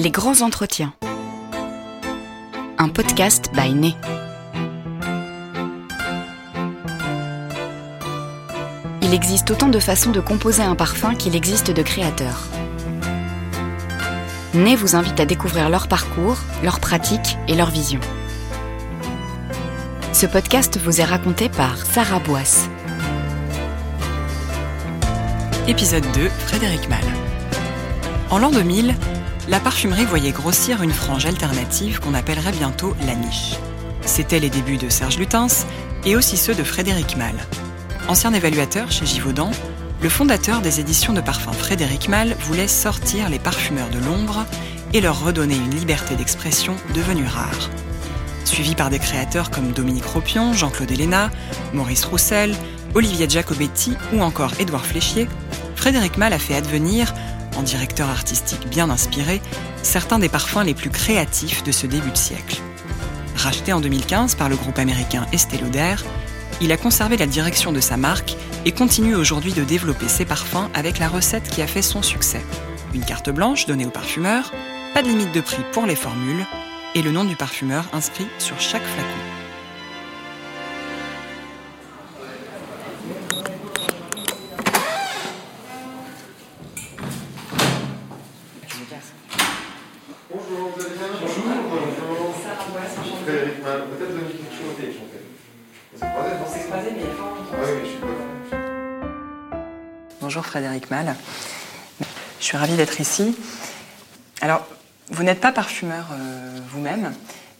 Les grands entretiens. Un podcast by Né. Il existe autant de façons de composer un parfum qu'il existe de créateurs. Né vous invite à découvrir leur parcours, leurs pratiques et leurs visions. Ce podcast vous est raconté par Sarah Boisse. Épisode 2, Frédéric Mal. En l'an 2000, la parfumerie voyait grossir une frange alternative qu'on appellerait bientôt la niche. C'était les débuts de Serge Lutens et aussi ceux de Frédéric Mal. Ancien évaluateur chez Givaudan, le fondateur des éditions de parfums Frédéric Mal voulait sortir les parfumeurs de l'ombre et leur redonner une liberté d'expression devenue rare. Suivi par des créateurs comme Dominique Ropion, Jean-Claude Héléna, Maurice Roussel, Olivier Giacobetti ou encore Édouard Fléchier, Frédéric Mal a fait advenir en directeur artistique bien inspiré, certains des parfums les plus créatifs de ce début de siècle. Racheté en 2015 par le groupe américain Estée Lauder, il a conservé la direction de sa marque et continue aujourd'hui de développer ses parfums avec la recette qui a fait son succès. Une carte blanche donnée aux parfumeurs, pas de limite de prix pour les formules, et le nom du parfumeur inscrit sur chaque flacon. Mal. Je suis ravie d'être ici. Alors, vous n'êtes pas parfumeur euh, vous-même,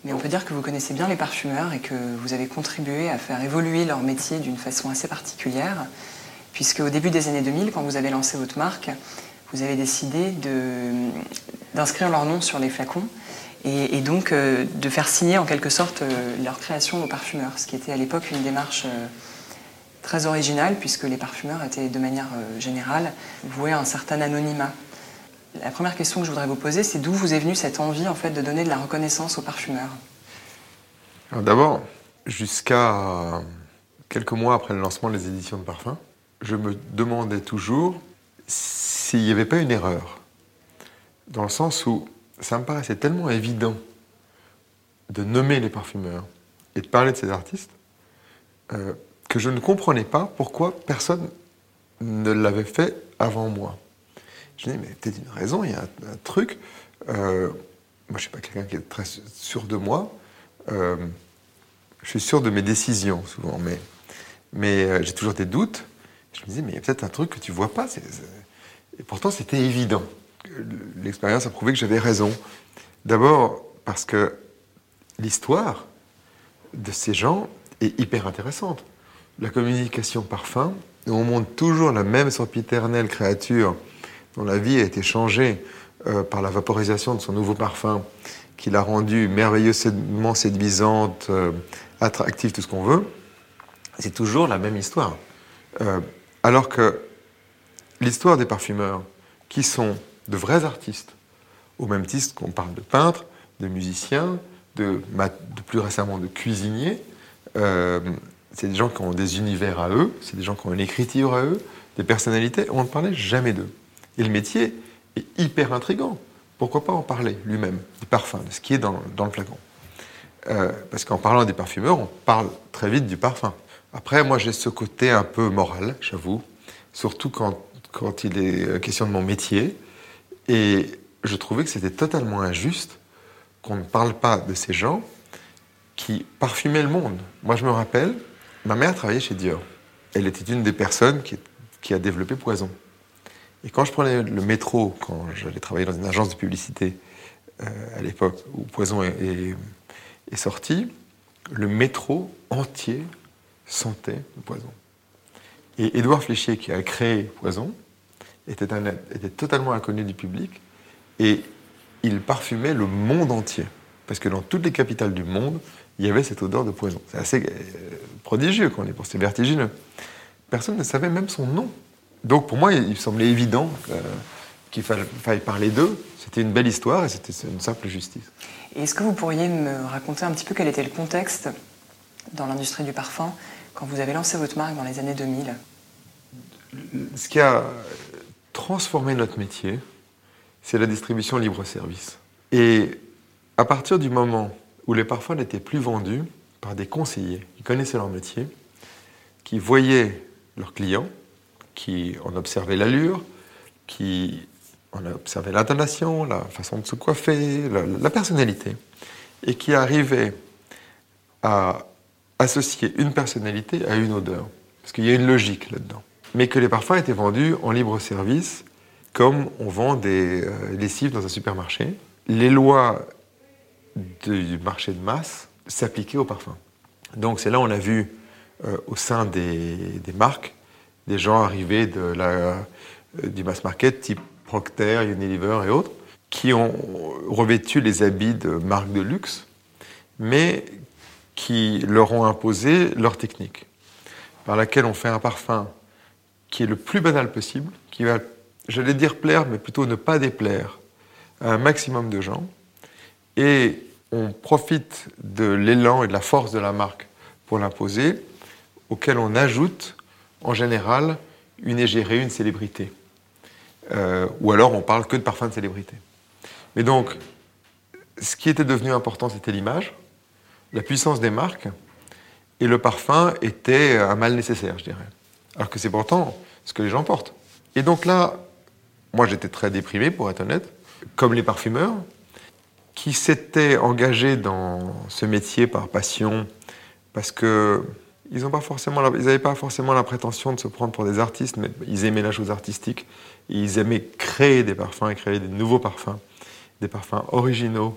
mais on peut dire que vous connaissez bien les parfumeurs et que vous avez contribué à faire évoluer leur métier d'une façon assez particulière, puisque au début des années 2000, quand vous avez lancé votre marque, vous avez décidé d'inscrire leur nom sur les flacons et, donc euh, de faire signer en quelque sorte euh, leur création aux parfumeurs, ce qui était à l'époque une démarche très originale puisque les parfumeurs étaient de manière euh, générale voués à un certain anonymat. La première question que je voudrais vous poser, c'est d'où vous est venue cette envie en fait de donner de la reconnaissance aux parfumeurs? D'abord, jusqu'à quelques mois après le lancement des éditions de parfums, je me demandais toujours s'il n'y avait pas une erreur. Dans le sens où ça me paraissait tellement évident de nommer les parfumeurs et de parler de ces artistes euh, que je ne comprenais pas pourquoi personne ne l'avait fait avant moi. Je me dis, mais peut-être une raison, il y a un, truc. Euh, moi, je ne suis pas quelqu'un qui est très sûr de moi. Euh, je suis sûr de mes décisions, souvent, mais, mais euh, j'ai toujours des doutes. Je me disais, mais il y a peut-être un truc que tu vois pas. Et pourtant, c'était évident. L'expérience a prouvé que j'avais raison. D'abord, parce que l'histoire de ces gens est hyper intéressante. La communication parfum, où on montre toujours la même sempiternelle créature dont la vie a été changée euh, par la vaporisation de son nouveau parfum, qui l'a rendue merveilleusement séduisante, euh, attractive, tout ce qu'on veut, c'est toujours la même histoire. Euh, alors que l'histoire des parfumeurs, qui sont de vrais artistes, au même titre qu'on parle de peintres, de musiciens, de, plus récemment de cuisiniers, c'est des gens qui ont des univers à eux, c'est des gens qui ont une écriture à eux, des personnalités, on ne parlait jamais d'eux. Et le métier est hyper intrigant. Pourquoi pas en parler lui-même, du parfum, de ce qui est dans, dans le flacon Euh, Parce qu'en parlant des parfumeurs, on parle très vite du parfum. Après, moi, j'ai ce côté un peu moral, j'avoue, surtout quand, quand il est question de mon métier. Et je trouvais que c'était totalement injuste qu'on ne parle pas de ces gens qui parfumaient le monde. Moi, je me rappelle, ma mère travaillait chez Dior. Elle était une des personnes qui, a développé Poison. Et quand je prenais le métro, quand j'allais travailler dans une agence de publicité euh, à l'époque où Poison est, sorti, le métro entier sentait le poison. Et Édouard Fléchier, qui a créé Poison, était totalement inconnu du public et il parfumait le monde entier. Parce que dans toutes les capitales du monde, il y avait cette odeur de poison. C'est assez euh, prodigieux quand on y pense, c'est vertigineux. Personne ne savait même son nom. Donc pour moi, il, semblait évident qu'il fallait, fallait parler d'eux. C'était une belle histoire et c'était une simple justice. Et est-ce que vous pourriez me raconter un petit peu quel était le contexte dans l'industrie du parfum quand vous avez lancé votre marque dans les années 2000 Ce qui a transformé notre métier, c'est la distribution libre-service. Et à partir du moment où les parfums n'étaient plus vendus par des conseillers qui connaissaient leur métier, qui voyaient leurs clients, qui en observaient l'allure, qui en observaient l'intonation, la façon de se coiffer, la, la personnalité, et qui arrivaient à associer une personnalité à une odeur. Parce qu'il y a une logique là-dedans. Mais que les parfums étaient vendus en libre service, comme on vend des euh, lessives dans un supermarché. Les lois du marché de masse s'appliquaient aux parfums. Donc c'est là on a vu euh, au sein des, des, marques des gens arriver de la, euh, du mass market type Procter, Unilever et autres, qui ont revêtu les habits de marques de luxe, mais qui leur ont imposé leur technique, par laquelle on fait un parfum qui est le plus banal possible, qui va, j'allais dire plaire, mais plutôt ne pas déplaire à un maximum de gens, et on profite de l'élan et de la force de la marque pour l'imposer, auquel on ajoute en général une égérée, une célébrité. Euh, ou alors on parle que de parfum de célébrité. Mais donc, ce qui était devenu important, c'était l'image, la puissance des marques, et le parfum était un mal nécessaire, je dirais. Alors que c'est pourtant ce que les gens portent. Et donc là, moi j'étais très déprimé, pour être honnête, comme les parfumeurs, qui s'étaient engagés dans ce métier par passion, parce que ils n'avaient pas, forcément la, prétention de se prendre pour des artistes, mais ils aimaient la chose artistique. Ils aimaient créer des parfums et créer des nouveaux parfums, des parfums originaux,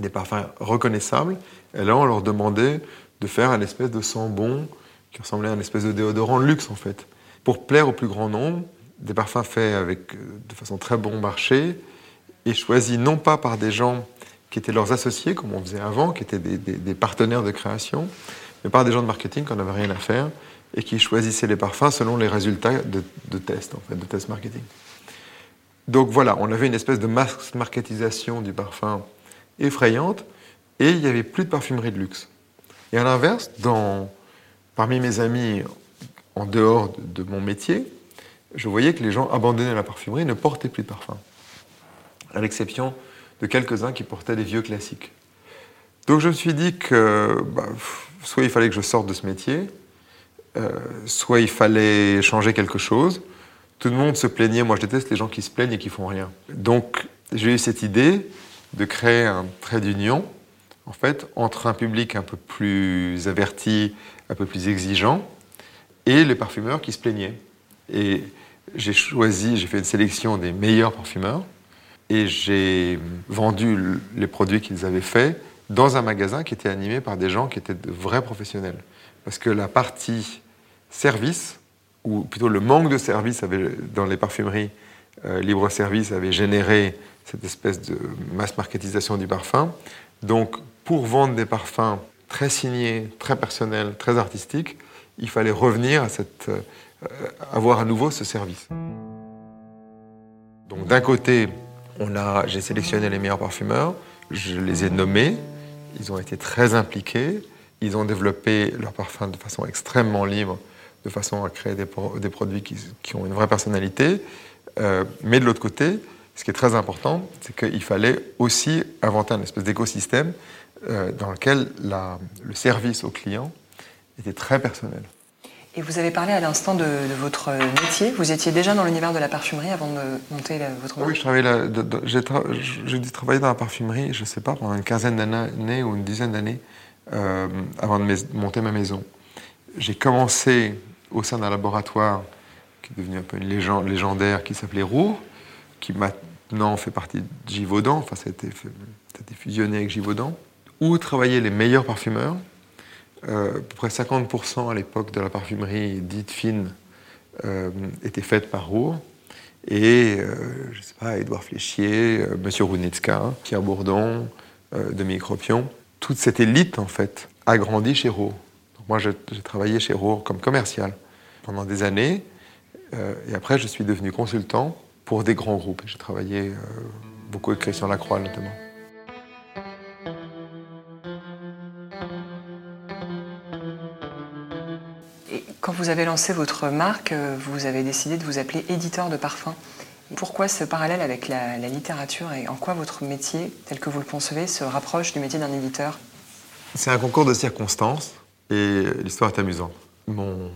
des parfums reconnaissables. Et là, on leur demandait de faire un espèce de sang bon qui ressemblait à un espèce de déodorant luxe, en fait. Pour plaire au plus grand nombre, des parfums faits avec, euh, de façon très bon marché et non pas par des gens qui étaient leurs associés, comme on faisait avant, qui étaient des, partenaires de création, mais par des gens de marketing qui n'en avaient rien à faire et qui choisissaient les parfums selon les résultats de, de tests, en fait, de tests marketing. Donc voilà, on avait une espèce de mass marketisation du parfum effrayante, et il n'y avait plus de parfumerie de luxe. Et à l'inverse, parmi mes amis en dehors de, mon métier, je voyais que les gens abandonnaient la parfumerie et ne portaient plus de parfum, à l'exception de quelques-uns qui portaient des vieux classiques. Donc je me suis dit que bah, soit il fallait que je sorte de ce métier, euh, soit il fallait changer quelque chose. Tout le monde se plaignait, moi je déteste les gens qui se plaignent et qui font rien. Donc j'ai eu cette idée de créer un trait d'union, en fait, entre un public un peu plus averti, un peu plus exigeant, et les parfumeurs qui se plaignaient. Et j'ai choisi, j'ai fait une sélection des meilleurs parfumeurs, et j'ai vendu les produits qu'ils avaient faits dans un magasin qui était animé par des gens qui étaient de vrais professionnels. Parce que la partie service, ou plutôt le manque de service dans les parfumeries euh, libre-service avait généré cette espèce de mass marketisation du parfum. Donc, pour vendre des parfums très signés, très personnels, très artistiques, il fallait revenir à cette, euh, avoir à nouveau ce service. Donc, d'un côté, j'ai sélectionné les meilleurs parfumeurs, je les ai nommés, ils ont été très impliqués, ils ont développé leurs parfums de façon extrêmement libre, de façon à créer des, produits qui, ont une vraie personnalité. Euh, mais de l'autre côté, ce qui est très important, c'est qu'il fallait aussi inventer un espèce d'écosystème euh, dans lequel le service au client était très personnel. Et vous avez parlé à l'instant de, votre métier. Vous étiez déjà dans l'univers de la parfumerie avant de monter votre marque Oui, j'ai, j'ai dû travailler dans la parfumerie, je ne sais pas, pendant une quinzaine d'années ou une dizaine d'années euh, avant de monter ma maison. J'ai commencé au sein d'un laboratoire qui est devenu un peu une légende, légendaire, qui s'appelait Roux, qui maintenant fait partie de Givaudan, enfin ça a été, fusionné avec Givaudan, où travaillaient les meilleurs parfumeurs? Euh, à peu près 50% à l'époque de la parfumerie dite fine euh, était faite par Roux. Et, euh, je sais pas, Édouard Fléchier, euh, Monsieur Rounitska, Pierre Bourdon, Dominique Ropion, toute cette élite, en fait, a grandi chez Roux. moi, j'ai travaillé chez Roux comme commercial pendant des années. Et après, je suis devenu consultant pour des grands groupes. J'ai travaillé beaucoup avec Christian Lacroix notamment. Quand vous avez lancé votre marque, euh, vous avez décidé de vous appeler éditeur de parfums. Pourquoi ce parallèle avec la, littérature et en quoi votre métier, tel que vous le concevez, se rapproche du métier d'un éditeur? C'est un concours de circonstances et l'histoire est amusante. Mon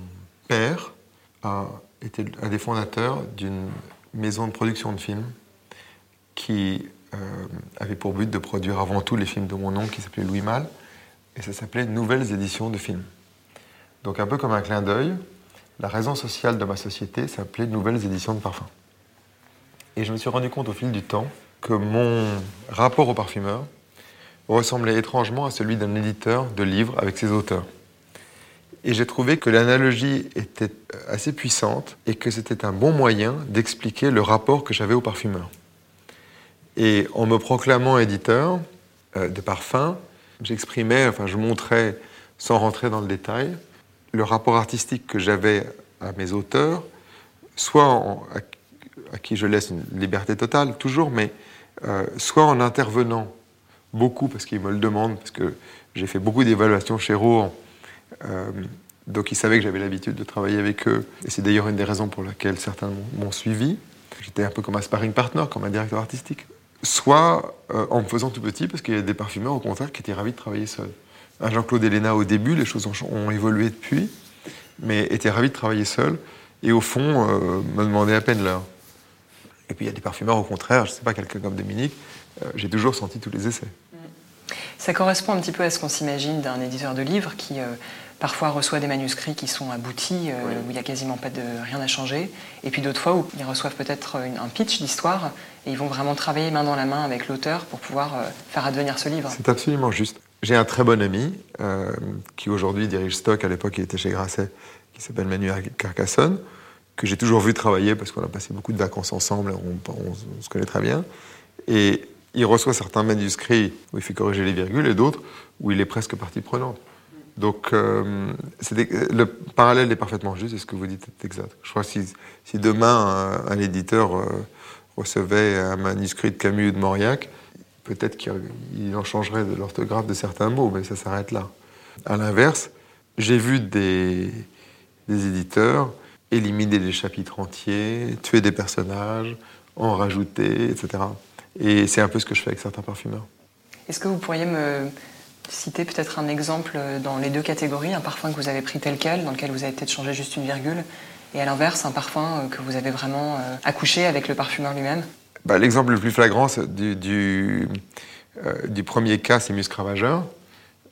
père a été un des fondateurs d'une maison de production de films qui euh, avait pour but de produire avant tout les films de mon oncle qui s'appelait Louis Malle et ça s'appelait Nouvelles éditions de films. Donc un peu comme un clin d'œil, la raison sociale de ma société s'appelait Nouvelles éditions de parfums. Et je me suis rendu compte au fil du temps que mon rapport au parfumeur ressemblait étrangement à celui d'un éditeur de livres avec ses auteurs. Et j'ai trouvé que l'analogie était assez puissante et que c'était un bon moyen d'expliquer le rapport que j'avais au parfumeur. Et en me proclamant éditeur euh, de parfums, j'exprimais, enfin je montrais, sans rentrer dans le détail, le rapport artistique que j'avais à mes auteurs, soit à qui je laisse une liberté totale, toujours, mais euh, soit en intervenant beaucoup, parce qu'ils me le demandent, parce que j'ai fait beaucoup d'évaluations chez Rouen, euh, donc ils savaient que j'avais l'habitude de travailler avec eux, et c'est d'ailleurs une des raisons pour lesquelles certains m'ont suivi. J'étais un peu comme un sparring partner, comme un directeur artistique. Soit euh, en me faisant tout petit, parce qu'il y a des parfumeurs, au contraire, qui étaient ravis de travailler seuls. Jean-Claude Elena, au début, les choses ont, ont, évolué depuis, mais étaient ravis de travailler seuls, et au fond, me demandaient à peine l'heure. Et puis il y a des parfumeurs, au contraire, je ne sais pas, quelqu'un comme Dominique, euh, j'ai toujours senti tous les essais. Ça correspond un petit peu à ce qu'on s'imagine d'un éditeur de livres qui euh, parfois reçoit des manuscrits qui sont aboutis, euh, où il n'y a quasiment pas de rien à changer, et puis d'autres fois où ils reçoivent peut-être un pitch d'histoire et ils vont vraiment travailler main dans la main avec l'auteur pour pouvoir faire advenir ce livre. C'est absolument juste. J'ai un très bon ami qui aujourd'hui dirige Stock, à l'époque il était chez Grasset, qui s'appelle Manuel Carcassonne que j'ai toujours vu travailler parce qu'on a passé beaucoup de vacances ensemble, on, se connaît très bien. Et il reçoit certains manuscrits où il fait corriger les virgules et d'autres où il est presque partie prenante. Donc euh, le parallèle est parfaitement juste et ce que vous dites est exact. Je crois que si, si demain un, éditeur euh, recevait un manuscrit de Camus ou de Mauriac, peut-être qu'il en changerait de l'orthographe de certains mots, mais ça s'arrête là. À l'inverse, j'ai vu des, des éditeurs éliminer des chapitres entiers, tuer des personnages, en rajouter, etc. Et c'est un peu ce que je fais avec certains parfumeurs. Est-ce que vous pourriez me citer peut-être un exemple dans les deux catégories, un parfum que vous avez pris tel quel, dans lequel vous avez peut-être changé juste une virgule, et à l'inverse, un parfum que vous avez vraiment euh, accouché avec le parfumeur lui-même? Bah, L'exemple le plus flagrant euh, du premier cas, c'est Muscravageur.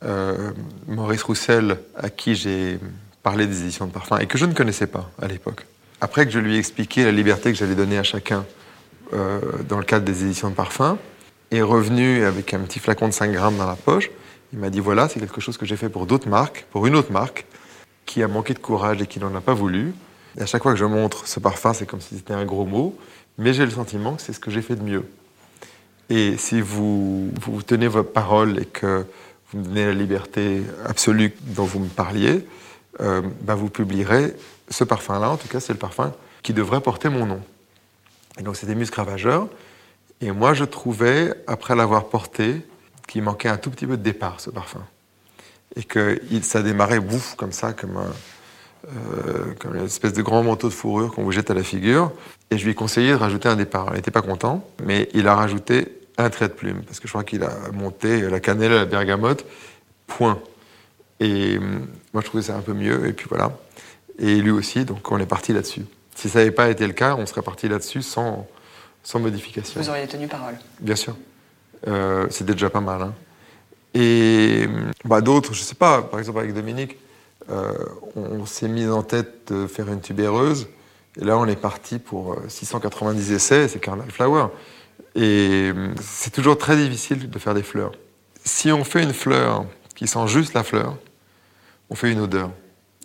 Euh, Maurice Roussel, à qui j'ai parler des éditions de parfum et que je ne connaissais pas à l'époque. Après que je lui ai expliqué la liberté que j'allais donner à chacun euh, dans le cadre des éditions de parfum, est revenu avec un petit flacon de 5 grammes dans la poche. Il m'a dit voilà, c'est quelque chose que j'ai fait pour d'autres marques, pour une autre marque, qui a manqué de courage et qui n'en a pas voulu. Et à chaque fois que je montre ce parfum, c'est comme si c'était un gros mot, mais j'ai le sentiment que c'est ce que j'ai fait de mieux. Et si vous, vous tenez votre parole et que vous me donnez la liberté absolue dont vous me parliez, bah, vous publierez ce parfum-là. En tout cas, c'est le parfum qui devrait porter mon nom. Et donc, c'était Musc Ravageur. Et moi, je trouvais, après l'avoir porté, qu'il manquait un tout petit peu de départ, ce parfum. Et que ça démarrait, bouf, comme ça, comme, euh, comme une espèce de grand manteau de fourrure qu'on vous jette à la figure. Et je lui ai conseillé de rajouter un départ. Il n'était pas content, mais il a rajouté un trait de plume, parce que je crois qu'il a monté la cannelle à la bergamote, point. Et euh, moi, je trouvais ça un peu mieux. Et puis voilà. Et lui aussi, donc on est parti là-dessus. Si ça n'avait pas été le cas, on serait parti là-dessus sans, sans modification. Vous auriez tenu parole. Bien sûr. Euh, C'était déjà pas mal. Hein. Et bah, d'autres, je sais pas, par exemple avec Dominique, euh, on, s'est mis en tête de faire une tubéreuse. Et là, on est parti pour 690 essais, c'est Carnal Flower. Et c'est toujours très difficile de faire des fleurs. Si on fait une fleur qui sent juste la fleur, on fait une odeur.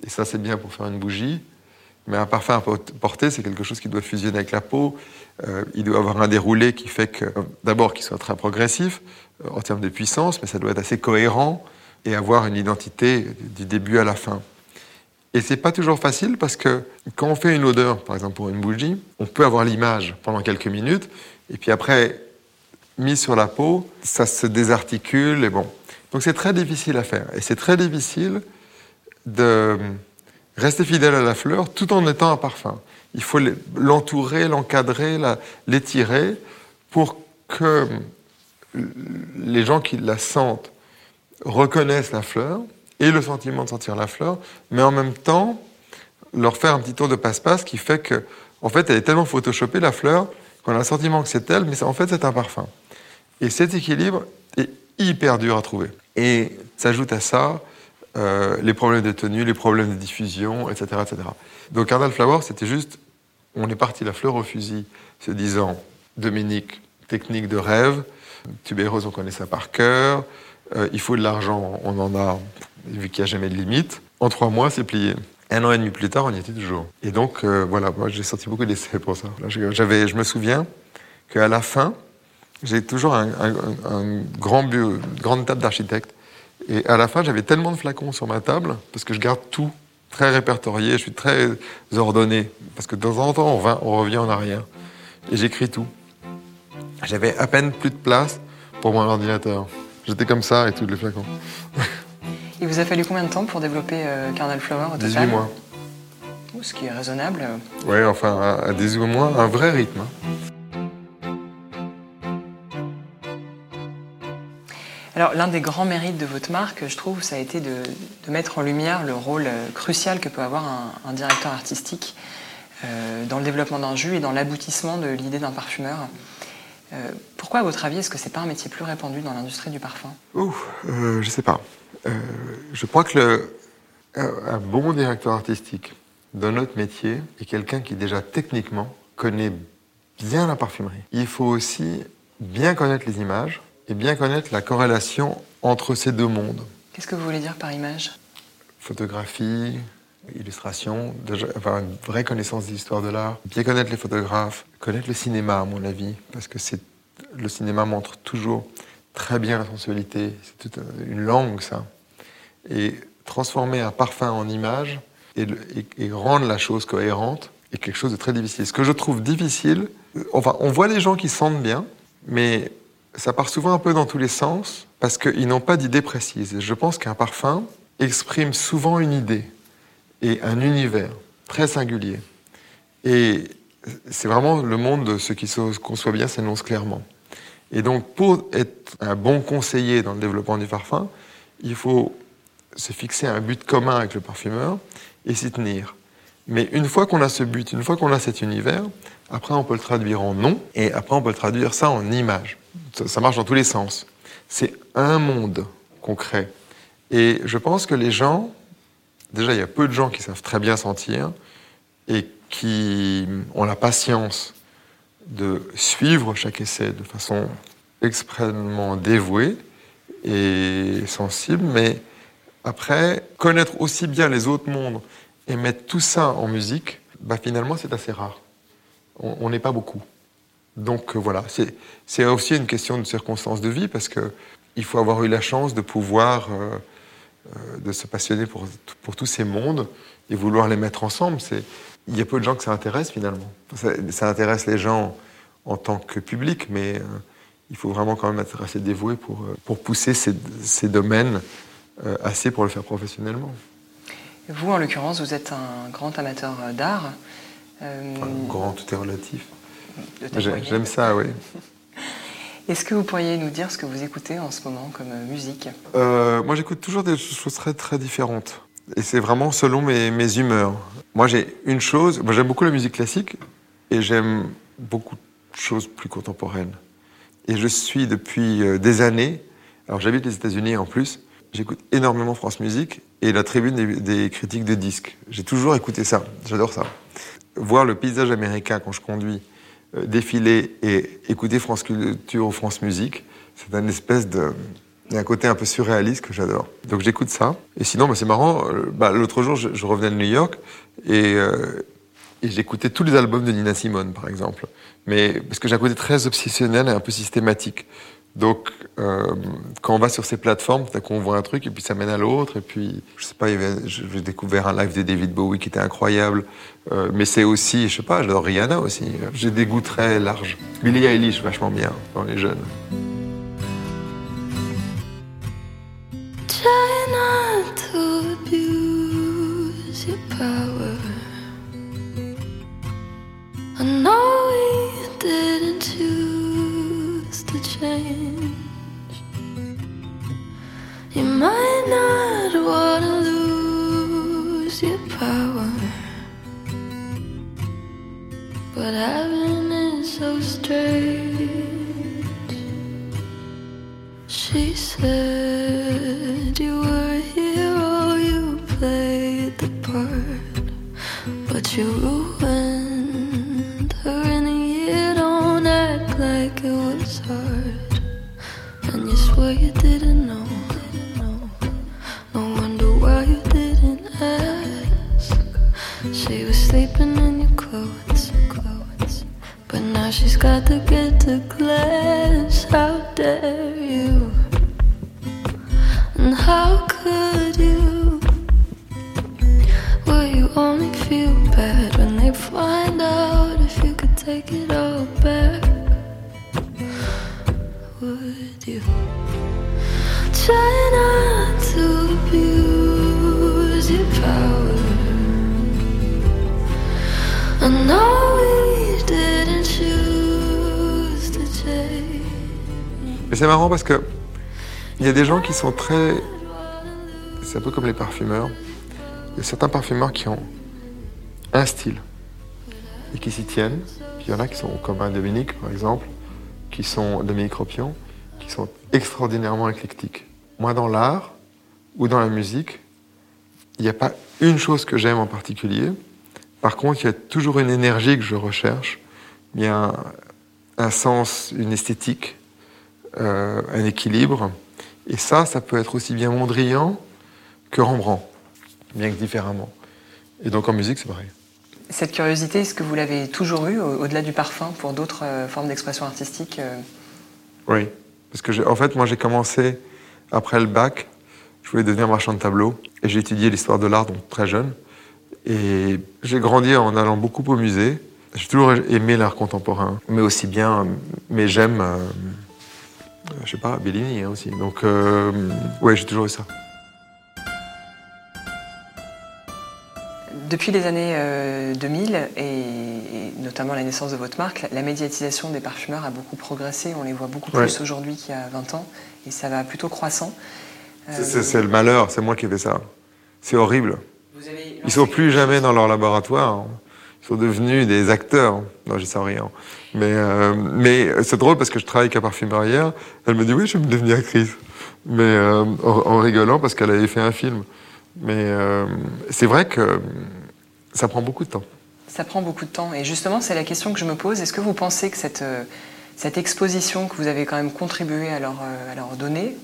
Et ça, c'est bien pour faire une bougie. Mais un parfum à porter, c'est quelque chose qui doit fusionner avec la peau. Euh, il doit avoir un déroulé qui fait que, d'abord, qu'il soit très progressif euh, en termes de puissance, mais ça doit être assez cohérent et avoir une identité du début à la fin. Et c'est pas toujours facile parce que quand on fait une odeur, par exemple pour une bougie, on peut avoir l'image pendant quelques minutes, et puis après, mis sur la peau, ça se désarticule, et bon. Donc c'est très difficile à faire. Et c'est très difficile de rester fidèle à la fleur tout en étant un parfum. il faut l'entourer, l'encadrer, l'étirer pour que les gens qui la sentent reconnaissent la fleur et le sentiment de sentir la fleur, mais en même temps leur faire un petit tour de passe-passe qui fait que, en fait, elle est tellement photoshopée la fleur qu'on a le sentiment que c'est elle, mais en fait c'est un parfum. Et cet équilibre est hyper dur à trouver. Et s'ajoute à ça euh, les problèmes de tenue, les problèmes de diffusion, etc. etc. Donc Cardinal Flower, c'était juste, on est parti la fleur au fusil, se disant, Dominique, technique de rêve, tubéreuse, on connaît ça par cœur, euh, il faut de l'argent, on en a, vu qu'il n'y a jamais de limite. En trois mois, c'est plié. Un an et demi plus tard, on y était toujours. Et donc, euh, voilà, moi j'ai sorti beaucoup d'essais pour ça. J'avais, je me souviens qu'à la fin, j'ai toujours un, grand une grande table d'architecte. Et à la fin, j'avais tellement de flacons sur ma table, parce que je garde tout très répertorié, je suis très ordonné, parce que de temps en temps, on, va, on revient en arrière. Et j'écris tout. J'avais à peine plus de place pour mon ordinateur. J'étais comme ça avec tous les flacons. Il vous a fallu combien de temps pour développer euh, Carnal Flower au 18 mois. ce qui est raisonnable. Oui, enfin, à 18 mois, un vrai rythme. Hein. Alors, l'un des grands mérites de votre marque, je trouve, ça a été de, mettre en lumière le rôle euh, crucial que peut avoir un, directeur artistique euh, dans le développement d'un jus et dans l'aboutissement de l'idée d'un parfumeur. Euh, pourquoi, à votre avis, est-ce que c'est pas un métier plus répandu dans l'industrie du parfum? Ouh, je sais pas. je crois que le, un bon directeur artistique dans notre métier est quelqu'un qui déjà techniquement connaît bien la parfumerie. Il faut aussi bien connaître les images et bien connaître la corrélation entre ces deux mondes. Qu'est-ce que vous voulez dire par image? Photographie, illustration, avoir une vraie connaissance de l'histoire de l'art, bien connaître les photographes, connaître le cinéma à mon avis, parce que c'est le cinéma montre toujours très bien la sensualité, c'est toute une langue ça. Et transformer un parfum en image et, rendre la chose cohérente est quelque chose de très difficile. Ce que je trouve difficile, enfin on voit les gens qui sentent bien, mais ça part souvent un peu dans tous les sens parce qu'ils n'ont pas d'idée précise. je pense qu'un parfum exprime souvent une idée et un univers très singulier. Et c'est vraiment le monde de ce qui se conçoit bien s'énonce clairement. Et donc, pour être un bon conseiller dans le développement du parfum, il faut se fixer un but commun avec le parfumeur et s'y tenir. Mais une fois qu'on a ce but, une fois qu'on a cet univers, après on peut le traduire en nom et après on peut le traduire ça en image ça marche dans tous les sens. C'est un monde concret. Et je pense que les gens, déjà, il y a peu de gens qui savent très bien sentir et qui ont la patience de suivre chaque essai de façon extrêmement dévouée et sensible, mais après, connaître aussi bien les autres mondes et mettre tout ça en musique, bah finalement, c'est assez rare. On n'est pas beaucoup. Donc euh, voilà, c'est aussi une question de circonstances de vie parce qu'il faut avoir eu la chance de pouvoir euh, de se passionner pour, pour, tous ces mondes et vouloir les mettre ensemble. Il y a peu de gens que ça intéresse finalement. Ça, intéresse les gens en tant que public, mais il faut vraiment quand même être assez dévoué pour, pour pousser ces, ces domaines assez pour le faire professionnellement. Vous, en l'occurrence, vous êtes un grand amateur d'art. grand, tout est relatif. J'aime ça, oui. Est-ce que vous pourriez nous dire ce que vous écoutez en ce moment comme euh, musique? Euh, Moi, j'écoute toujours des choses très, très différentes. Et c'est vraiment selon mes, humeurs. Moi, j'ai une chose, moi, j'aime beaucoup la musique classique et j'aime beaucoup de choses plus contemporaines. Et je suis depuis euh, des années, alors j'habite les États-Unis en plus, j'écoute énormément France Musique et la tribune des, critiques de disques. J'ai toujours écouté ça, j'adore ça. Voir le paysage américain quand je conduis, défiler et écouter France Culture ou France Musique. C'est un espèce de... Un côté un peu surréaliste que j'adore. Donc j'écoute ça. Et sinon, bah, c'est marrant, euh, bah, l'autre jour, je, revenais de New York et, euh, et j'écoutais tous les albums de Nina Simone, par exemple. Mais parce que j'ai un côté très obsessionnel et un peu systématique. Donc, euh, quand on va sur ces plateformes, tout à coup, on voit un truc et puis ça mène à l'autre. Et puis, je sais pas, j'ai découvert un live de David Bowie qui était incroyable. Euh, mais c'est aussi, je sais pas, j'adore Rihanna aussi. J'ai des goûts très larges. Billie Eilish, vachement bien dans les jeunes. To abuse your power. I know didn't choose to change. You might not wanna lose your power, but heaven is so strange. She said you were here, hero, you played the part, but you. Parce que il y a des gens qui sont très. C'est un peu comme les parfumeurs. Il y a certains parfumeurs qui ont un style et qui s'y tiennent. Il y en a qui sont comme un Dominique, par exemple, qui sont Dominique Ropion, qui sont extraordinairement éclectiques. Moi, dans l'art ou dans la musique, il n'y a pas une chose que j'aime en particulier. Par contre, il y a toujours une énergie que je recherche. Il y a un sens, une esthétique, euh, un équilibre. Et ça, ça peut être aussi bien Mondrian que Rembrandt, bien que différemment. Et donc en musique, c'est pareil. Cette curiosité, est-ce que vous l'avez toujours eue, au- au-delà du parfum, pour d'autres euh, formes d'expression artistique euh? Oui. Parce que, en fait, moi, j'ai commencé après le bac. Je voulais devenir marchand de tableaux. Et j'ai étudié l'histoire de l'art, donc très jeune. Et j'ai grandi en allant beaucoup au musée. J'ai toujours aimé l'art contemporain, mais aussi bien, mais j'aime, euh, je sais pas, Bellini hein, aussi. Donc, euh, ouais, j'ai toujours eu ça. Depuis les années euh, 2000, et, et notamment la naissance de votre marque, la, médiatisation des parfumeurs a beaucoup progressé. On les voit beaucoup Ouais. plus aujourd'hui qu'il y a 20 ans, et ça va plutôt croissant. Euh, C'est- le malheur, c'est moi qui ai fait ça. C'est horrible. vous avez Ils sont plus jamais dans leur laboratoire. Sont devenus des acteurs. Non, j'y sais rien. Mais, euh, mais c'est drôle parce que je travaille avec parfumeur hier. Elle me dit oui, je vais me devenir actrice. Mais euh, en, en rigolant parce qu'elle avait fait un film. Mais euh, c'est vrai que ça prend beaucoup de temps. Ça prend beaucoup de temps. Et justement, c'est la question que je me pose. Est-ce que vous pensez que cette, cette exposition que vous avez quand même contribué à leur, à leur donner,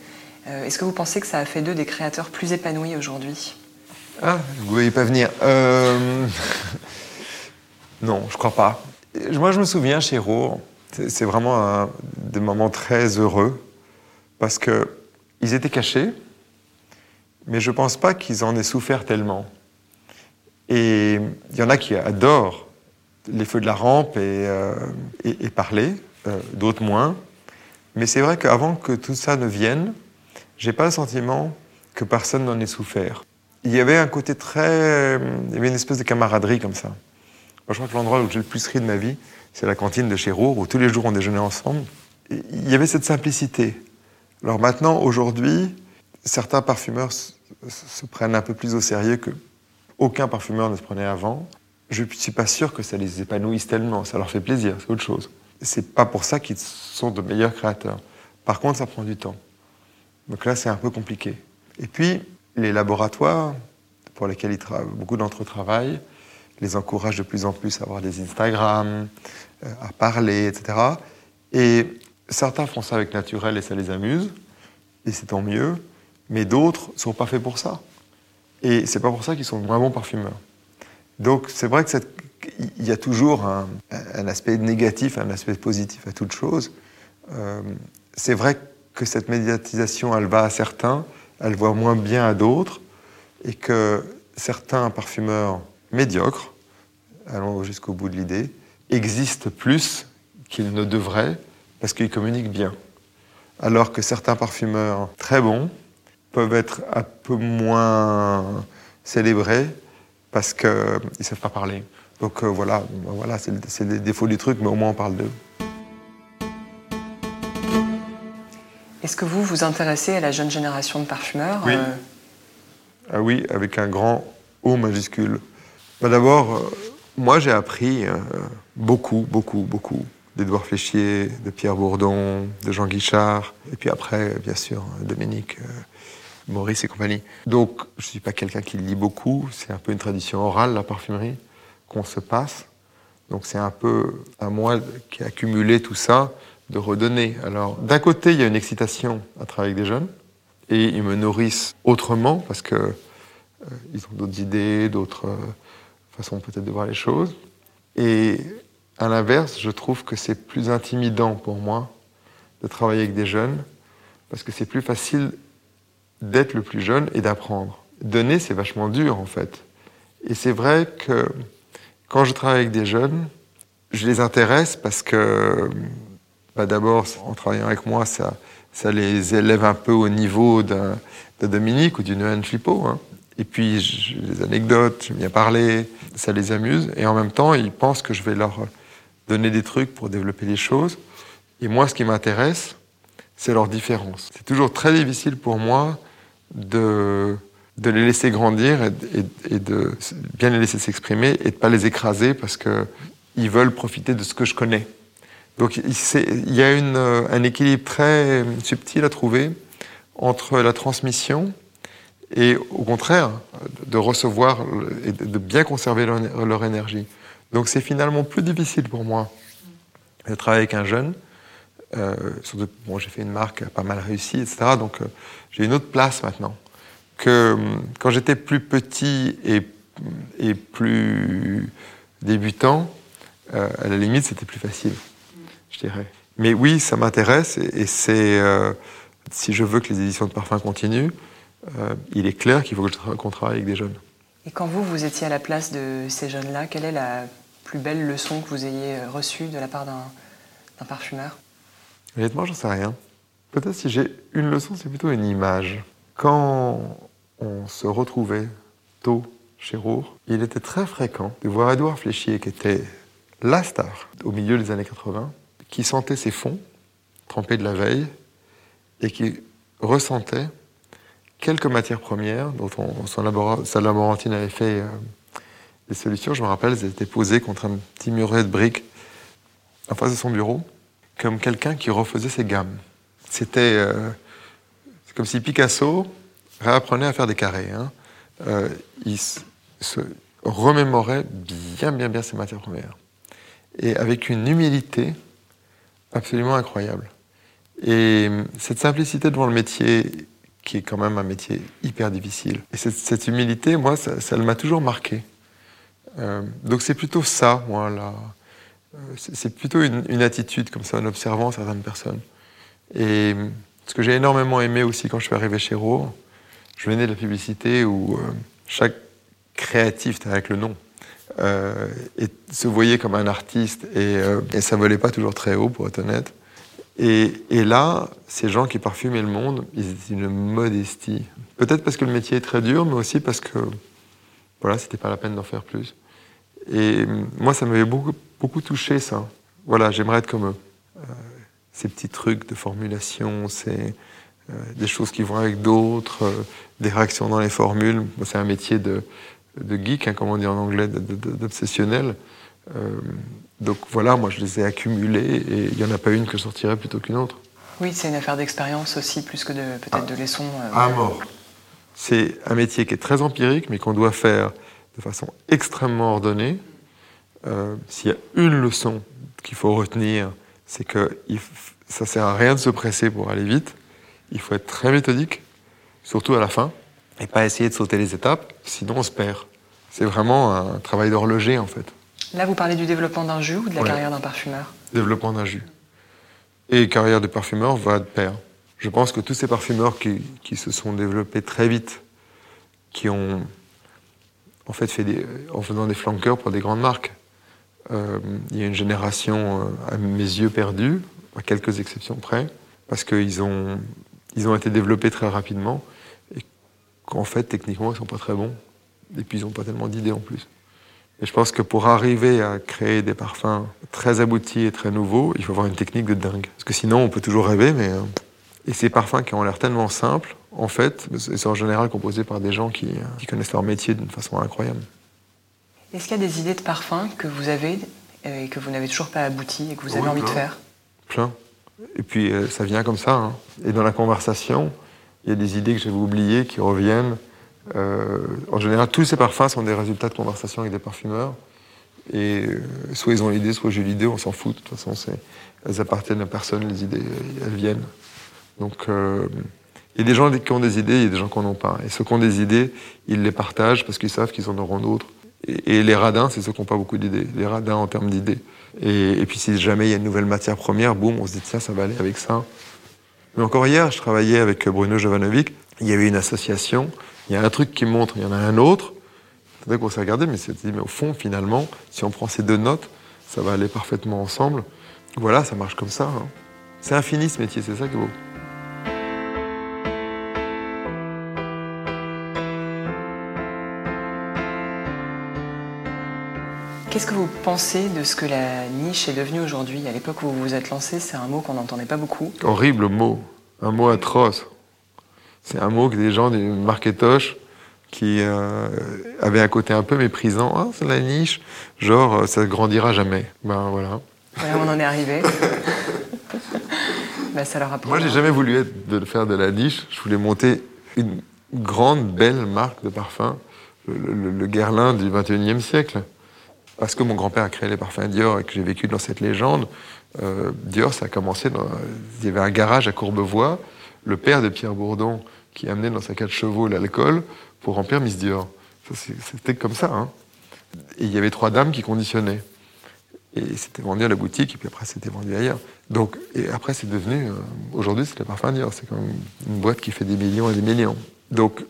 est-ce que vous pensez que ça a fait d'eux des créateurs plus épanouis aujourd'hui? Ah, vous ne voyez pas venir. Non, je crois pas. Moi, je me souviens chez Rour, c'est vraiment des moments très heureux parce que ils étaient cachés, mais je pense pas qu'ils en aient souffert tellement. Et il y en a qui adorent les feux de la rampe et, euh, parler, euh, d'autres moins. Mais c'est vrai qu'avant que tout ça ne vienne, j'ai pas le sentiment que personne n'en ait souffert. Il y avait un côté très. Il y avait une espèce de camaraderie comme ça. Je crois que l'endroit où j'ai le plus ri de ma vie, c'est la cantine de chez Roure, où tous les jours on déjeunait ensemble. Il y avait cette simplicité. Alors maintenant, aujourd'hui, certains parfumeurs se, prennent un peu plus au sérieux que aucun parfumeur ne se prenait avant. Je ne suis pas sûr que ça les épanouisse tellement. Ça leur fait plaisir, c'est autre chose. C'est pas pour ça qu'ils sont de meilleurs créateurs. Par contre, ça prend du temps. Donc là, c'est un peu compliqué. Et puis, les laboratoires pour lesquels ils beaucoup d'entre eux travaillent les encouragent de plus en plus à avoir des Instagram, euh, à parler, etc. Et certains font ça avec naturel et ça les amuse, et c'est tant mieux, mais d'autres ne sont pas faits pour ça. Et c'est pas pour ça qu'ils sont moins bons parfumeurs. Donc c'est vrai que cette- il y a toujours un, un aspect négatif, un aspect positif à toute chose. Euh, c'est vrai que cette médiatisation, elle va à certains, elle voit moins bien à d'autres, et que certains parfumeurs médiocres, allons jusqu'au bout de l'idée, existent plus qu'ils ne devraient parce qu'ils communiquent bien. Alors que certains parfumeurs très bons peuvent être un peu moins célébrés parce qu'ils ne savent pas parler. Donc euh, voilà, voilà c'est le- c'est les défauts du truc, mais au moins on parle d'eux. Est-ce que vous vous intéressez à la jeune génération de parfumeurs Oui. Euh, Ah oui, avec un grand O majuscule. Bah D'abord, euh, moi j'ai appris euh, beaucoup, beaucoup, beaucoup d'Edouard Fléchier, de Pierre Bourdon, de Jean Guichard, et puis après, bien sûr, Dominique, euh, Maurice et compagnie. Donc, je ne suis pas quelqu'un qui lit beaucoup, c'est un peu une tradition orale, la parfumerie, qu'on se passe. Donc, c'est un peu à moi qui ai accumulé tout ça, de redonner. Alors, d'un côté, il y a une excitation à travailler avec des jeunes, et ils me nourrissent autrement, parce que euh, ils ont d'autres idées, d'autres euh, façons peut-être de voir les choses. Et à l'inverse, je trouve que c'est plus intimidant pour moi de travailler avec des jeunes, parce que c'est plus facile d'être le plus jeune et d'apprendre. Donner, c'est vachement dur en fait. Et c'est vrai que quand je travaille avec des jeunes, je les intéresse parce que bah d'abord, en travaillant avec moi, ça, ça les élève un peu au niveau d'un Dominique ou d'une Anne Flippo. Et puis, des anecdotes, j'aime bien parler, ça les amuse. Et en même temps, ils pensent que je vais leur donner des trucs pour développer les choses. Et moi, ce qui m'intéresse, c'est leur différence. C'est toujours très difficile pour moi de, les laisser grandir et, de bien les laisser s'exprimer et de ne pas les écraser parce qu'ils veulent profiter de ce que je connais. Donc il y a un équilibre très subtil à trouver entre la transmission et au contraire de recevoir et de bien conserver leur, énergie. Donc c'est finalement plus difficile pour moi de travailler avec un jeune. Euh, bon, j'ai fait une marque pas mal réussie, etc. Donc euh, j'ai une autre place maintenant que hum, quand j'étais plus petit et, et plus débutant, euh, à la limite c'était plus facile, je dirais. Mais oui, ça m'intéresse et, c'est si je veux que les éditions de parfum continuent, euh, il est clair qu'il faut qu'on travaille avec des jeunes. Et quand vous, vous étiez à la place de ces jeunes-là, quelle est la plus belle leçon que vous ayez euh, reçue de la part d'un parfumeur? Honnêtement, j'en sais rien. Peut-être si j'ai une leçon, c'est plutôt une image. Quand on se retrouvait tôt chez Roure, il était très fréquent de voir Edouard Fléchier, qui était la star au milieu des années 80, qui sentait ses fonds trempés de la veille et qui ressentait quelques matières premières dont on, son sa laborantine avait fait euh, des solutions. Je me rappelle, elles étaient posées contre un petit muret de briques en face de son bureau, comme quelqu'un qui refaisait ses gammes. C'était euh, comme si Picasso réapprenait à faire des carrés. Hein. Euh, il se remémorait bien, bien, bien ses matières premières. Et avec une humilité absolument incroyable. Et cette simplicité devant le métier qui est quand même un métier hyper difficile. Et cette, humilité, moi, ça, m'a toujours marqué. Euh, donc c'est plutôt ça, moi, là. Euh, c'est plutôt une, attitude comme ça, en observant certaines personnes. Et ce que j'ai énormément aimé aussi quand je suis arrivé chez Rohr, je venais de la publicité où euh, chaque créatif, avec le nom, se voyait comme un artiste et, et ça volait pas toujours très haut, pour être honnête. Et, là, ces gens qui parfumaient le monde, ils étaient une modestie. Peut-être parce que le métier est très dur, mais aussi parce que, voilà, c'était pas la peine d'en faire plus. Et moi, ça m'avait beaucoup, touché, ça. Voilà, j'aimerais être comme eux. Euh, ces petits trucs de formulation, c'est euh, des choses qui vont avec d'autres, euh, des réactions dans les formules. c'est un métier de, geek, hein, comme on dit en anglais, d'obsessionnel. Donc voilà, moi je les ai accumulés et il n'y en a pas une que je sortirais plutôt qu'une autre. Oui, c'est une affaire d'expérience aussi, plus que peut-être de leçons. Euh, à mort. C'est un métier qui est très empirique, mais qu'on doit faire de façon extrêmement ordonnée. Euh, s'il y a une leçon qu'il faut retenir, c'est que ça sert à rien de se presser pour aller vite. Il faut être très méthodique, surtout à la fin, et pas essayer de sauter les étapes, sinon on se perd. C'est vraiment un travail d'horloger en fait. Là, vous parlez du développement d'un jus ou de la carrière d'un parfumeur Développement d'un jus. Et carrière de parfumeur va de pair. Je pense que tous ces parfumeurs qui, qui, se sont développés très vite, qui ont en fait fait des, en faisant des flanqueurs pour des grandes marques, euh, il y a une génération, euh, à mes yeux, perdue, à quelques exceptions près, parce qu'ils ont, ils ont été développés très rapidement et qu'en fait, techniquement, ils sont pas très bons. Et puis, ils n'ont pas tellement d'idées en plus. Et je pense que pour arriver à créer des parfums très aboutis et très nouveaux, il faut avoir une technique de dingue. Parce que sinon, on peut toujours rêver, mais... Euh, et ces parfums qui ont l'air tellement simples, en fait, c'est en général composé par des gens qui, qui connaissent leur métier d'une façon incroyable. Est-ce qu'il y a des idées de parfums que vous avez et que vous n'avez toujours pas abouti et que vous avez envie de faire? Plein. Et puis euh, ça vient comme ça. Hein. Et dans la conversation, il y a des idées que j'avais oubliées qui reviennent. Euh, en général, tous ces parfums sont des résultats de conversation avec des parfumeurs. Et euh, soit ils ont l'idée, soit j'ai l'idée, on s'en fout. De toute façon, elles appartiennent à personne, les idées, elles viennent. Donc, il y a des gens qui ont des idées, il y a des gens qui n'en ont pas. Et ceux qui ont des idées, ils les partagent parce qu'ils savent qu'ils en auront d'autres. Et, les radins, c'est ceux qui n'ont pas beaucoup d'idées. Les radins en termes d'idées. Et, puis si jamais il y a une nouvelle matière première, boum, on se dit tiens, ça va aller avec ça. Mais encore hier, je travaillais avec Bruno Jovanovic. Il y avait une association. Il y a un truc qui montre, il y en a un autre. C'est qu'on s'est regardé, mais c'est dit, mais au fond, finalement, si on prend ces deux notes, ça va aller parfaitement ensemble. Voilà, ça marche comme ça. Hein. C'est infini ce métier, c'est ça qui est beau. Qu'est-ce que vous pensez de ce que la niche est devenue aujourd'hui? À l'époque où vous vous êtes lancé, c'est un mot qu'on n'entendait pas beaucoup. Horrible mot, un mot atroce. C'est un mot que des gens du marketoche qui euh, avaient un côté un peu méprisant. Ah, c'est la niche, genre euh, ça grandira jamais. Ben voilà. on en est arrivé. ben, ça leur Moi, j'ai jamais voulu être de faire de la niche. Je voulais monter une grande, belle marque de parfum, le, le Guerlain du 21e siècle parce que mon grand-père a créé les parfums Dior et que j'ai vécu dans cette légende, euh, Dior, ça a commencé dans... Il y avait un garage à Courbevoie, le père de Pierre Bourdon qui amenait dans sa cage chevaux l'alcool pour remplir Miss Dior. C'était comme ça. Hein. Et il y avait trois dames qui conditionnaient. Et c'était vendu à la boutique, et puis après c'était vendu ailleurs. Donc, et après c'est devenu, euh, aujourd'hui c'est les parfums Dior, c'est comme une boîte qui fait des millions et des millions. Donc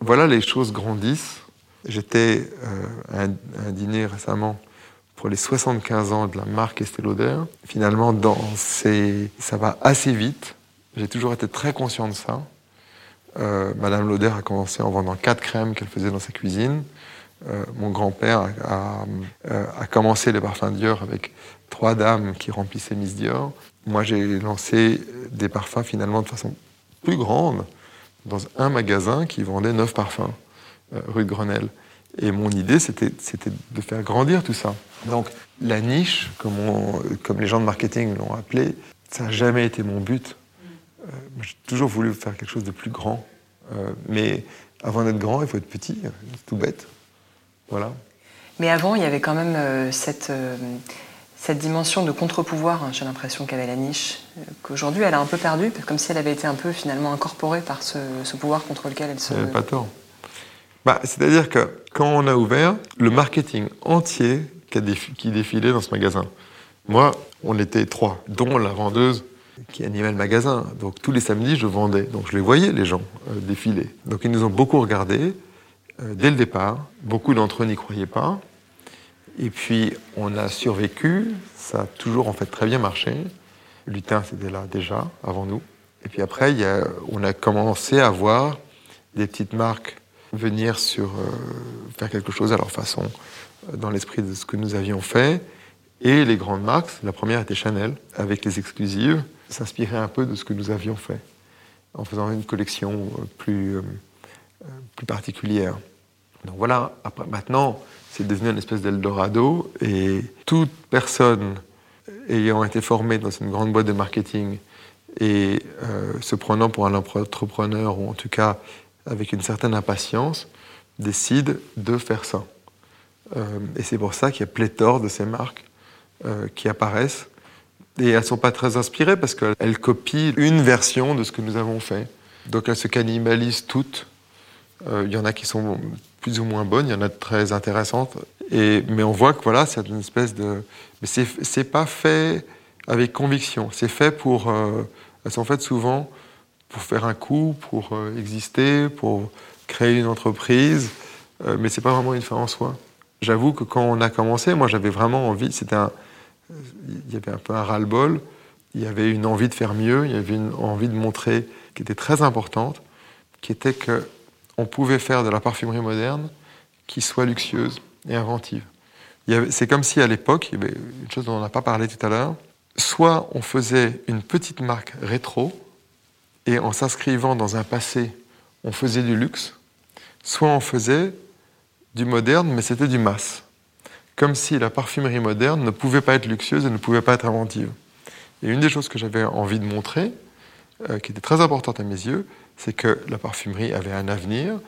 voilà, les choses grandissent. J'étais euh, à, un, dîner récemment pour les 75 ans de la marque Estée Lauder. Finalement, dans ça va assez vite. J'ai toujours été très conscient de ça. Euh, Madame Lauder a commencé en vendant quatre crèmes qu'elle faisait dans sa cuisine. Euh, mon grand-père a, a, commencé les parfums Dior avec trois dames qui remplissaient Miss Dior. Moi, j'ai lancé des parfums finalement de façon plus grande dans un magasin qui vendait neuf parfums. Euh, rue de Grenelle. Et mon idée, c'était de faire grandir tout ça. Donc la niche, comme, comme les gens de marketing l'ont appelé, ça n'a jamais été mon but. Euh, j'ai toujours voulu faire quelque chose de plus grand. Euh, mais avant d'être grand, il faut être petit, c'est tout bête. Voilà. Mais avant, il y avait quand même cette, cette dimension de contre-pouvoir, hein, j'ai l'impression qu'avait la niche, qu'aujourd'hui elle a un peu perdu, comme si elle avait été un peu finalement incorporée par ce, ce pouvoir contre lequel elle se... Pas tort bah, C'est-à-dire que quand on a ouvert, le marketing entier qui défilait dans ce magasin, moi, on était trois, dont la vendeuse qui animait le magasin. Donc tous les samedis, je vendais. Donc je les voyais, les gens, euh, défiler. Donc ils nous ont beaucoup regardés euh, dès le départ. Beaucoup d'entre eux n'y croyaient pas. Et puis on a survécu. Ça a toujours en fait très bien marché. Lutin, c'était là déjà, avant nous. Et puis après, on a commencé à voir des petites marques venir sur euh, faire quelque chose à leur façon, dans l'esprit de ce que nous avions fait. Et les grandes marques, la première était Chanel, avec les exclusives, s'inspirait un peu de ce que nous avions fait, en faisant une collection euh, plus, plus particulière. Donc voilà, maintenant, c'est devenu une espèce d'Eldorado, et toute personne ayant été formée dans une grande boîte de marketing et se prenant pour un entrepreneur, ou en tout cas avec une certaine impatience, décide de faire ça. Euh, et c'est pour ça qu'il y a pléthore de ces marques euh, qui apparaissent. Et elles ne sont pas très inspirées parce qu'elles copient une version de ce que nous avons fait. Donc elles se cannibalisent toutes. Euh, il y en a qui sont plus ou moins bonnes, il y en a de très intéressantes. Et, mais on voit que voilà, c'est une espèce de. Mais c'est pas fait avec conviction. C'est fait pour. elles sont faites souvent pour faire un coup, pour euh, exister, pour créer une entreprise, euh, mais c'est pas vraiment une fin en soi. J'avoue que quand on a commencé, moi j'avais vraiment envie, c'était un, il y avait un peu un ras-le-bol, il y avait une envie de faire mieux, il y avait une envie de montrer qui était très importante, qui était que on pouvait faire de la parfumerie moderne qui soit luxueuse et inventive. C'est comme si à l'époque, une chose dont on n'a pas parlé tout à l'heure, soit on faisait une petite marque rétro, et en s'inscrivant dans un passé, on faisait du luxe, soit on faisait du moderne, mais c'était du masse. Comme si la parfumerie moderne ne pouvait pas être luxueuse et ne pouvait pas être inventive. Et une des choses que j'avais envie de montrer, euh, qui était très importante à mes yeux, c'est que la parfumerie avait un avenir,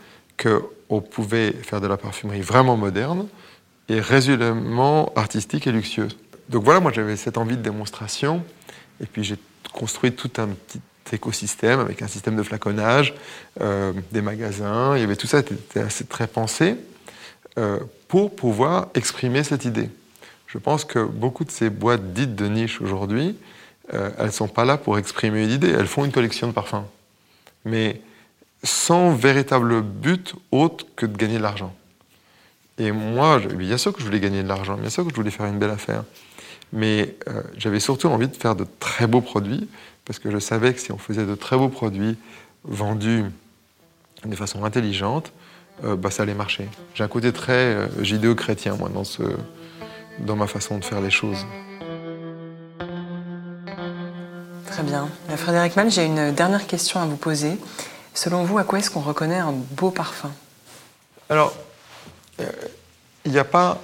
qu'on pouvait faire de la parfumerie vraiment moderne et résolument artistique et luxueuse. Donc voilà, moi j'avais cette envie de démonstration, et puis j'ai construit tout un petit écosystème avec un système de flaconnage, euh, des magasins, il y avait tout ça, c'était assez très pensé pour pouvoir exprimer cette idée. Je pense que beaucoup de ces boîtes dites de niche aujourd'hui, euh, elles ne sont pas là pour exprimer une idée, elles font une collection de parfums. Mais sans véritable but autre que de gagner de l'argent. Et moi, bien sûr que je voulais gagner de l'argent, bien sûr que je voulais faire une belle affaire. Mais euh, j'avais surtout envie de faire de très beaux produits, parce que je savais que si on faisait de très beaux produits vendus de façon intelligente, euh, bah, ça allait marcher. J'ai un côté très euh, judéo-chrétien, moi, dans, ce, dans ma façon de faire les choses. Très bien. Frédéric Mal, j'ai une dernière question à vous poser. Selon vous, à quoi est-ce qu'on reconnaît un beau parfum? Alors, il n'y a pas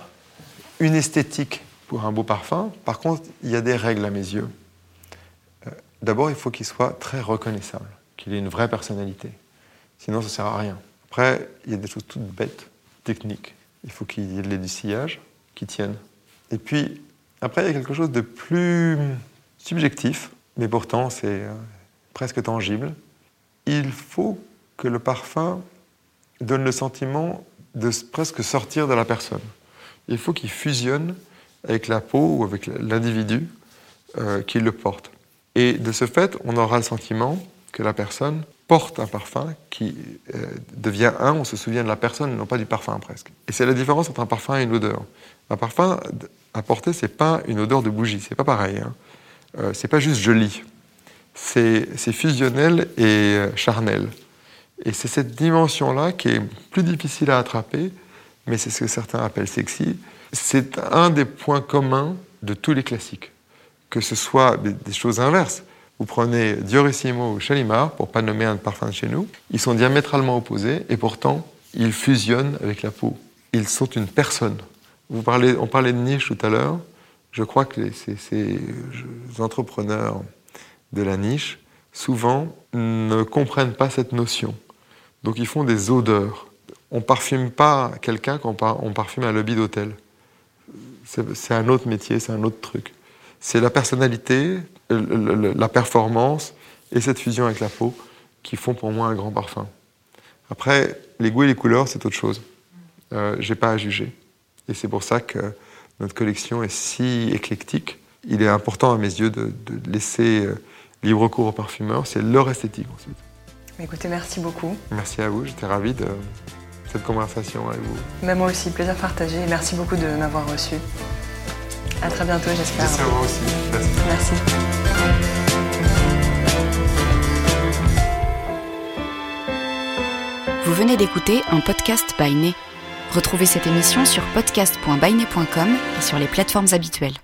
une esthétique pour un beau parfum. Par contre, il y a des règles à mes yeux. Euh, d'abord, il faut qu'il soit très reconnaissable, qu'il ait une vraie personnalité. Sinon, ça ne sert à rien. Après, il y a des choses toutes bêtes, techniques. Il faut qu'il y ait du sillage qui tienne. Et puis, après, il y a quelque chose de plus subjectif, mais pourtant, c'est euh, presque tangible. Il faut que le parfum donne le sentiment de presque sortir de la personne. Il faut qu'il fusionne avec la peau ou avec l'individu euh, qui le porte. Et de ce fait, on aura le sentiment que la personne porte un parfum qui euh, devient un, on se souvient de la personne non pas du parfum presque. Et c'est la différence entre un parfum et une odeur. Un parfum à porter, c'est pas une odeur de bougie, c'est pas pareil. Hein. Euh, c'est pas juste joli, c'est fusionnel et euh, charnel. Et c'est cette dimension-là qui est plus difficile à attraper, mais c'est ce que certains appellent sexy, c'est un des points communs de tous les classiques. Que ce soit des choses inverses. Vous prenez Diorissimo ou Chalimar, pour pas nommer un parfum de chez nous, ils sont diamétralement opposés et pourtant ils fusionnent avec la peau. Ils sont une personne. On parlait de niche tout à l'heure. Je crois que ces, ces entrepreneurs de la niche, souvent, ne comprennent pas cette notion. Donc ils font des odeurs. On parfume pas quelqu'un quand on parfume un lobby d'hôtel c'est un autre métier, c'est un autre truc. C'est la personnalité, la performance et cette fusion avec la peau qui font pour moi un grand parfum. Après, les goûts et les couleurs, c'est autre chose. Euh, J'ai pas à juger. Et c'est pour ça que notre collection est si éclectique. Il est important à mes yeux de, de laisser euh, libre cours aux parfumeurs. C'est leur esthétique ensuite. Écoutez, merci beaucoup. Merci à vous. J'étais ravi de, cette conversation avec vous. Mais moi aussi, plaisir partagé. Merci beaucoup de m'avoir reçu. À très bientôt, j'espère. Merci à vous aussi. Merci. Merci. Vous venez d'écouter un podcast by Retrouvez cette émission sur podcast.byné.com et sur les plateformes habituelles.